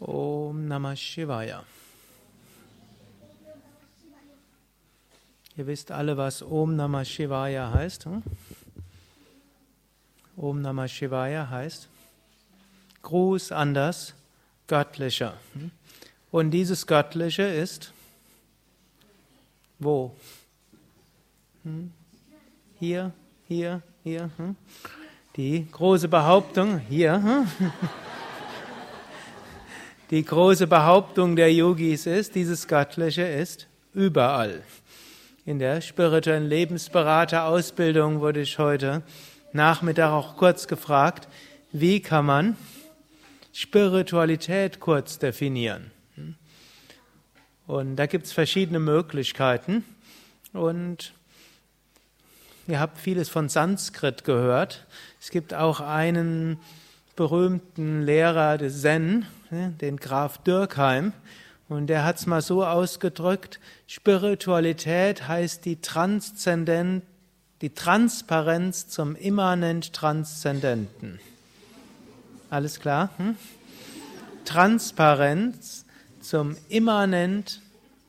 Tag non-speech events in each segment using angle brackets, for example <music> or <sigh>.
Om Namah Shivaya. Ihr wisst alle, was Om Namah Shivaya heißt. Hm? Om Namah Shivaya heißt Gruß an das Göttliche. Hm? Und dieses Göttliche ist wo? Hm? Hier, hier, hier. Hm? Die große Behauptung, hier. <laughs> Die große Behauptung der Yogis ist, dieses Göttliche ist überall. In der spirituellen Lebensberaterausbildung wurde ich heute Nachmittag auch kurz gefragt, wie kann man Spiritualität kurz definieren? Und da gibt es verschiedene Möglichkeiten. Und ihr habt vieles von Sanskrit gehört. Es gibt auch einen berühmten Lehrer des Zen, den Graf Dürkheim. Und der hat es mal so ausgedrückt, Spiritualität heißt die Transzendent, die Transparenz zum immanent Transzendenten. Alles klar? Hm? Transparenz zum immanent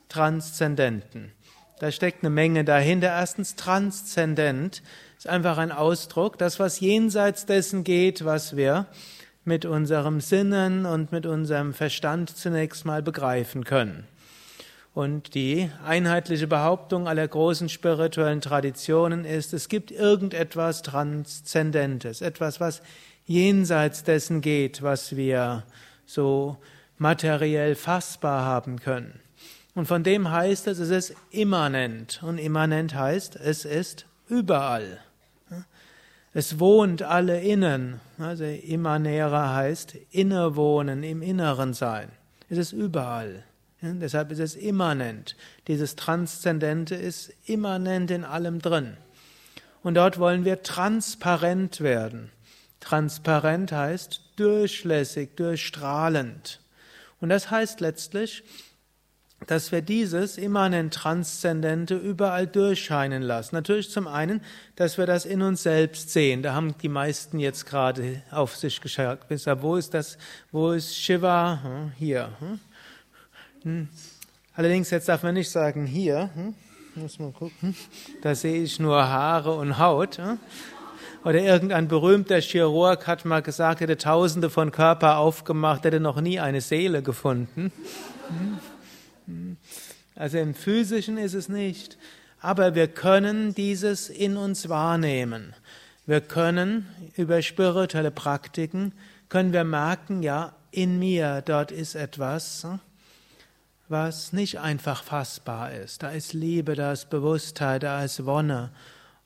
Transzendenten. Da steckt eine Menge dahinter. Erstens, transzendent ist einfach ein Ausdruck, das, was jenseits dessen geht, was wir mit unserem Sinnen und mit unserem Verstand zunächst mal begreifen können. Und die einheitliche Behauptung aller großen spirituellen Traditionen ist, es gibt irgendetwas Transzendentes, etwas, was jenseits dessen geht, was wir so materiell fassbar haben können. Und von dem heißt es, es ist immanent. Und immanent heißt, es ist überall. Es wohnt alle innen. Also immanere heißt innewohnen, im Inneren sein. Es ist überall. Deshalb ist es immanent. Dieses Transzendente ist immanent in allem drin. Und dort wollen wir transparent werden. Transparent heißt durchlässig, durchstrahlend. Und das heißt letztlich, dass wir dieses immanent Transzendente überall durchscheinen lassen. Natürlich zum einen, dass wir das in uns selbst sehen. Da haben die meisten jetzt gerade auf sich geschaut. Wo ist das? Wo ist Shiva? Hm, hier. Hm. Hm. Allerdings, jetzt darf man nicht sagen hier. Muss man gucken. Da sehe ich nur Haare und Haut. Oder irgendein berühmter Chirurg hat mal gesagt, hätte tausende von Körper aufgemacht, hätte noch nie eine Seele gefunden. Also im physischen ist es nicht. Aber wir können dieses in uns wahrnehmen. Wir können über spirituelle Praktiken, können wir merken, ja, in mir, dort ist etwas, was nicht einfach fassbar ist. Da ist Liebe, da ist Bewusstheit, da ist Wonne.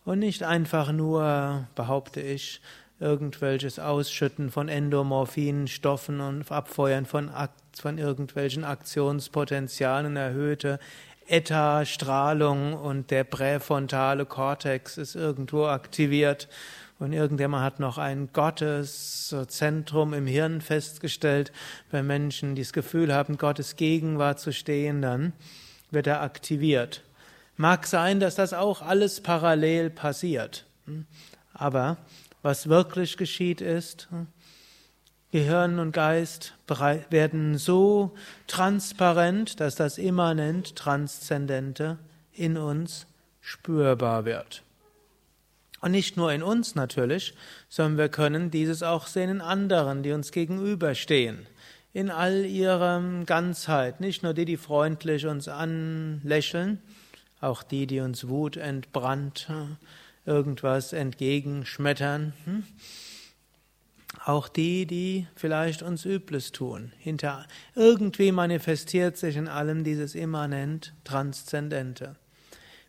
Und nicht einfach nur, behaupte ich, irgendwelches Ausschütten von Endomorphin, Stoffen und Abfeuern von, von irgendwelchen Aktionspotenzialen, erhöhte Eta-Strahlung und der präfrontale Kortex ist irgendwo aktiviert und irgendjemand hat noch ein Gotteszentrum im Hirn festgestellt. Bei Menschen, die das Gefühl haben, Gottes Gegenwart zu stehen, dann wird er aktiviert. Mag sein, dass das auch alles parallel passiert. Aber was wirklich geschieht ist, Gehirn und Geist werden so transparent, dass das immanent Transzendente in uns spürbar wird. Und nicht nur in uns natürlich, sondern wir können dieses auch sehen in anderen, die uns gegenüberstehen. In all ihrer Ganzheit. Nicht nur die, die freundlich uns anlächeln, auch die, die uns Wut entbrannt irgendwas entgegenschmettern. Hm? Auch die, die vielleicht uns Übles tun. Hinter irgendwie manifestiert sich in allem dieses immanent Transzendente.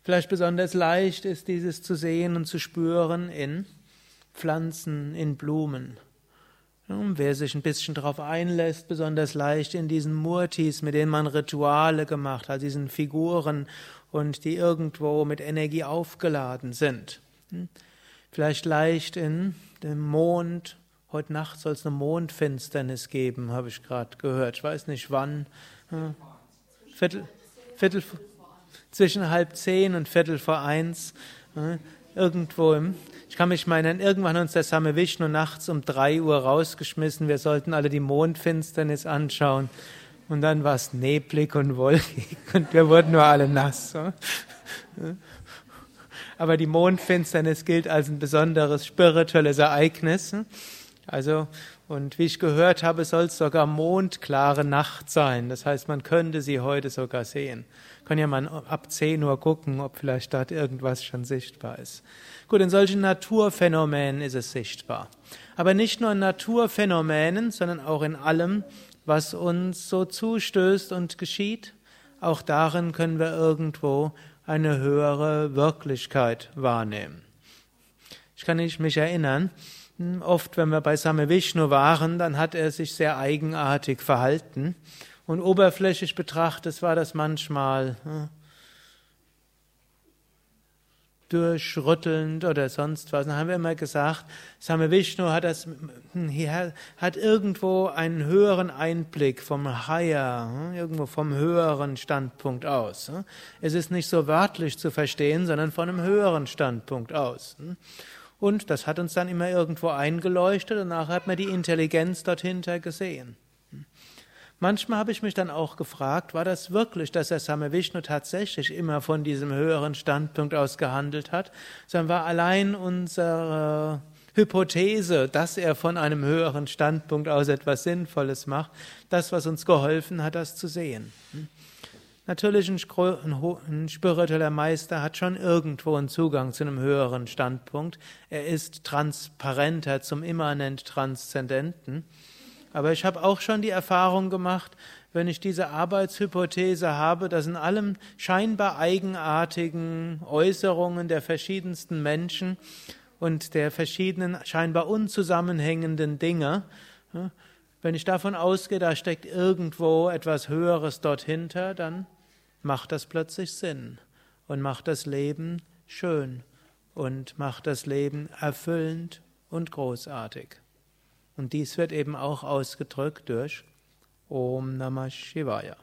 Vielleicht besonders leicht ist dieses zu sehen und zu spüren in Pflanzen, in Blumen. Wer sich ein bisschen darauf einlässt, besonders leicht in diesen Murtis, mit denen man Rituale gemacht hat, diesen Figuren und die irgendwo mit Energie aufgeladen sind. Hm? Vielleicht leicht in dem Mond. Heute Nacht soll es eine Mondfinsternis geben, habe ich gerade gehört. Ich weiß nicht wann. Hm? Viertel, Viertel, zwischen halb zehn und Viertel vor eins. Hm? irgendwo im, ich kann mich meinen, irgendwann uns der Same Vishnu nachts um drei Uhr rausgeschmissen, wir sollten alle die Mondfinsternis anschauen. Und dann war es neblig und wolkig und wir wurden nur alle nass. Aber die Mondfinsternis gilt als ein besonderes spirituelles Ereignis. Also, und wie ich gehört habe, soll es sogar mondklare Nacht sein. Das heißt, man könnte sie heute sogar sehen. Kann ja mal ab 10 Uhr gucken, ob vielleicht dort irgendwas schon sichtbar ist. Gut, in solchen Naturphänomenen ist es sichtbar. Aber nicht nur in Naturphänomenen, sondern auch in allem, was uns so zustößt und geschieht. Auch darin können wir irgendwo eine höhere Wirklichkeit wahrnehmen. Ich kann mich erinnern, hm, oft, wenn wir bei Same Vishnu waren, dann hat er sich sehr eigenartig verhalten. Und oberflächlich betrachtet war das manchmal hm, durchrüttelnd oder sonst was. Dann haben wir immer gesagt, Same Vishnu hat das, hm, hat irgendwo einen höheren Einblick vom Higher, irgendwo vom höheren Standpunkt aus. Es ist nicht so wörtlich zu verstehen, sondern von einem höheren Standpunkt aus. Und das hat uns dann immer irgendwo eingeleuchtet und nachher hat man die Intelligenz dahinter gesehen. Manchmal habe ich mich dann auch gefragt, war das wirklich, dass der Same Vishnu tatsächlich immer von diesem höheren Standpunkt aus gehandelt hat, sondern war allein unsere Hypothese, dass er von einem höheren Standpunkt aus etwas Sinnvolles macht, das, was uns geholfen hat, das zu sehen. Natürlich, ein, ein spiritueller Meister hat schon irgendwo einen Zugang zu einem höheren Standpunkt. Er ist transparenter zum immanent Transzendenten. Aber ich habe auch schon die Erfahrung gemacht, wenn ich diese Arbeitshypothese habe, dass in allem scheinbar eigenartigen Äußerungen der verschiedensten Menschen und der verschiedenen scheinbar unzusammenhängenden Dinge, wenn ich davon ausgehe, da steckt irgendwo etwas Höheres dort hinter, dann macht das plötzlich Sinn und macht das Leben schön und macht das Leben erfüllend und großartig. Und dies wird eben auch ausgedrückt durch Om Namah Shivaya.